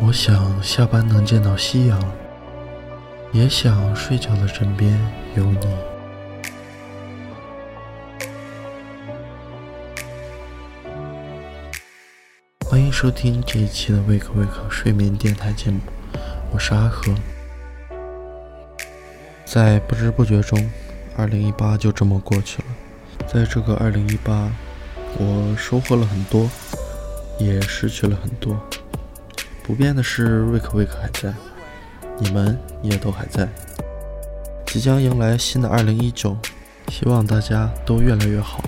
我想下班能见到夕阳，也想睡觉的枕边有你。欢迎收听这一期的《wake wake 睡眠电台》节目，我是阿和。在不知不觉中，二零一八就这么过去了。在这个二零一八，我收获了很多，也失去了很多。不变的是，瑞克威克还在，你们也都还在。即将迎来新的二零一九，希望大家都越来越好。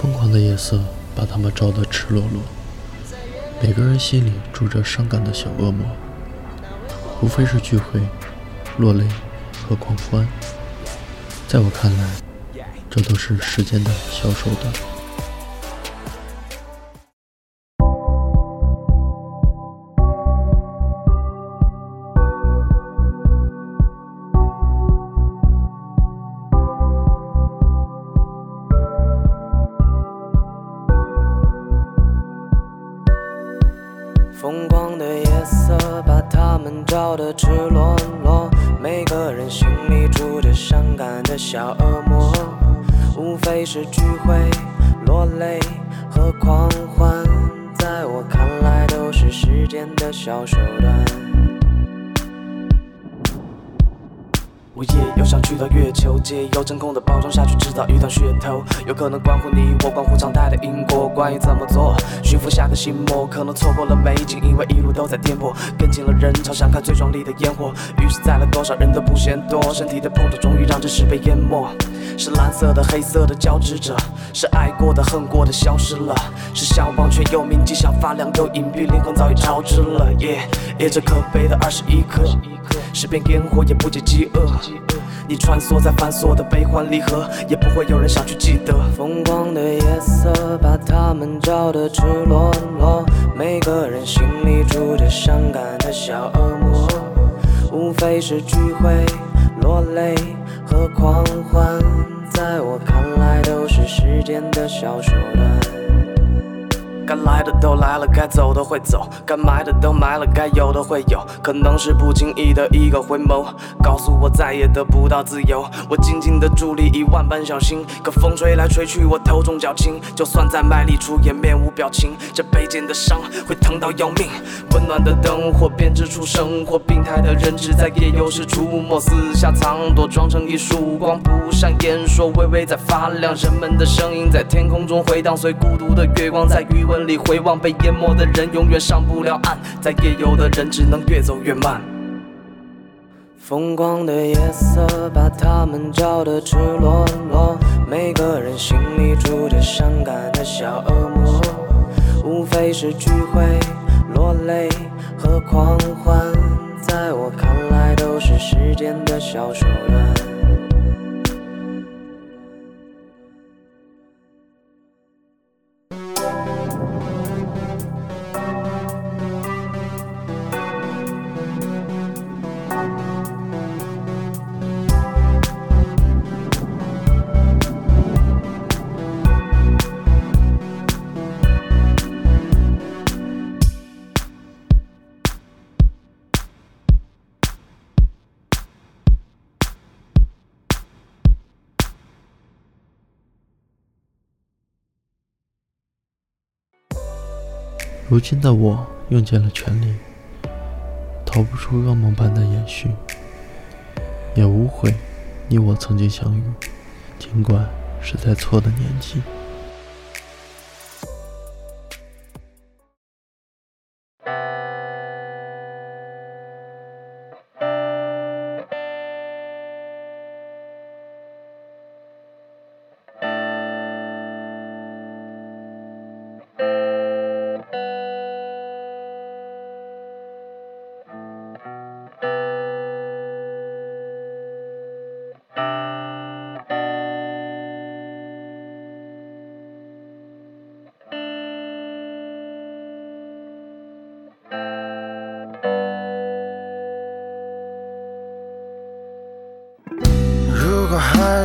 疯狂的夜色把他们照得赤裸裸，每个人心里住着伤感的小恶魔，无非是聚会、落泪和狂欢。在我看来，这都是时间的小手段。照得赤裸裸，每个人心里住着伤感的小恶魔，无非是聚会、落泪和狂欢，在我看来都是时间的小手段。我也又想去到月球，借由真空的包装下去制造一段噱头，有可能关乎你我，关乎常态的因果。关于怎么做，驯服下个心魔，可能错过了美景，因为一路都在颠簸，跟进了人潮，想看最壮丽的烟火。于是载了多少人都不嫌多，身体的碰撞终于让这事被淹没。是蓝色的、黑色的交织着，是爱过的、恨过的消失了，是向往却又铭记，像发亮又隐蔽，灵魂早已超支了。耶，夜这可悲的二十一刻。是片烟火也不解饥饿，你穿梭在繁琐的悲欢离合，也不会有人想去记得。疯狂的夜色把他们照得赤裸裸，每个人心里住着伤感的小恶魔，无非是聚会、落泪和狂欢，在我看来都是时间的小手段。该来的都来了，该走的会走，该埋的都埋了，该有的会有，可能是不经意的一个回眸，告诉我再也得不到自由。我紧紧的伫立，以万般小心，可风吹来吹去，我头重脚轻。就算再卖力出演，面无表情，这卑贱的伤会疼到要命。温暖的灯火编织出生活，病态的人只在夜游时出没，四下藏躲，装成一束光，不善言说，微微在发亮。人们的声音在天空中回荡，随孤独的月光在余温。里回望被淹没的人，永远上不了岸。在夜游的人，只能越走越慢。疯狂的夜色把他们照得赤裸裸，每个人心里住着伤感的小恶魔，无非是聚会、落泪和狂欢，在我看来都是时间的小手段。如今的我用尽了全力，逃不出噩梦般的延续，也无悔你我曾经相遇，尽管是在错的年纪。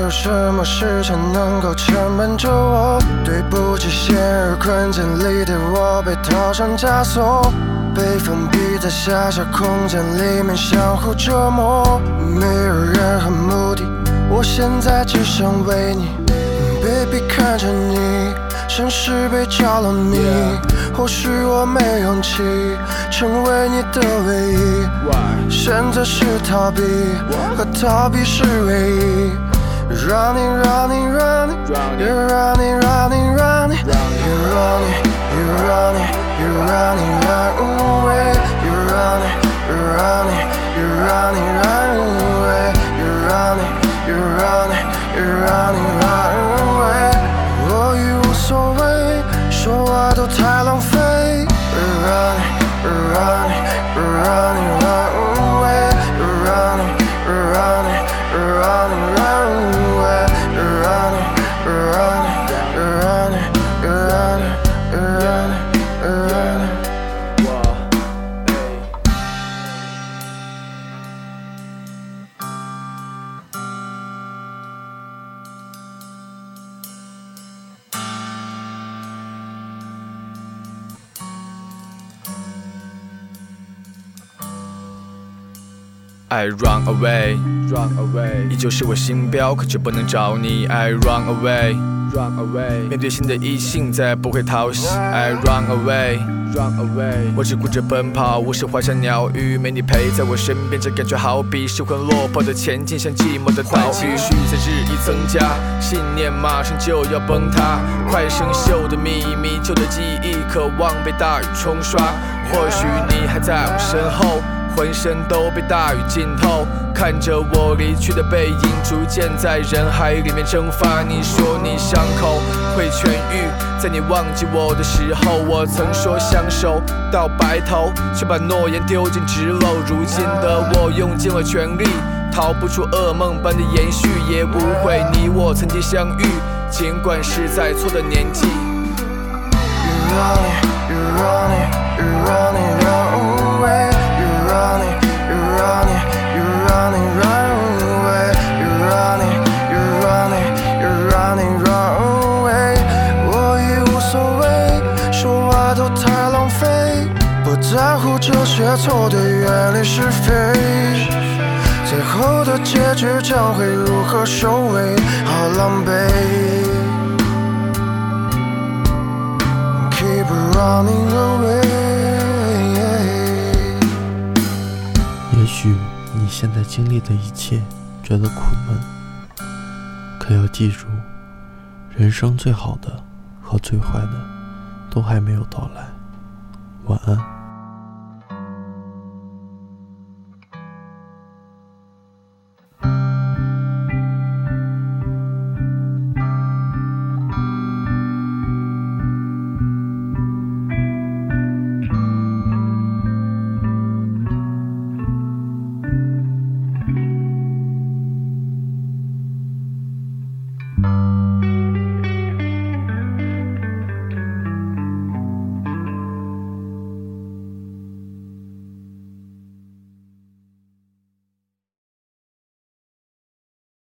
有什么事情能够牵绊着我？对不起，陷入困境里的我被套上枷锁，被封闭在狭小空间里面相互折磨，没有任何目的。我现在只想为你，baby 看着你，城市被着了迷。或许我没勇气成为你的唯一，选择是逃避，和逃避是唯一。Running, running, running, you're running, running, running, you're running, you're running, you're running, running away. You're running, you're running, you're running, running away. You're running, you're running, you're running, I run away, run away，依旧是我心标，可却不能找你。I run away, run away，面对新的异性再也不会讨喜。I run away, run away，我只顾着奔跑，无视花香鸟语，没你陪在我身边，这感觉好比失魂落魄的前进，像寂寞的岛屿。情绪在日益增加，信念马上就要崩塌，快生锈的秘密，旧的记忆，渴望被大雨冲刷。或许你还在我身后。浑身都被大雨浸透，看着我离去的背影，逐渐在人海里面蒸发。你说你伤口会痊愈，在你忘记我的时候，我曾说相守到白头，却把诺言丢进纸篓。如今的我用尽了全力，逃不出噩梦般的延续，也不会你我曾经相遇，尽管是在错的年纪。You're running, you're running, you're running, 是非。最后的结局将会如何收尾？好狼狈。keep running away. 也许你现在经历的一切觉得苦闷，可要记住，人生最好的和最坏的都还没有到来。晚安。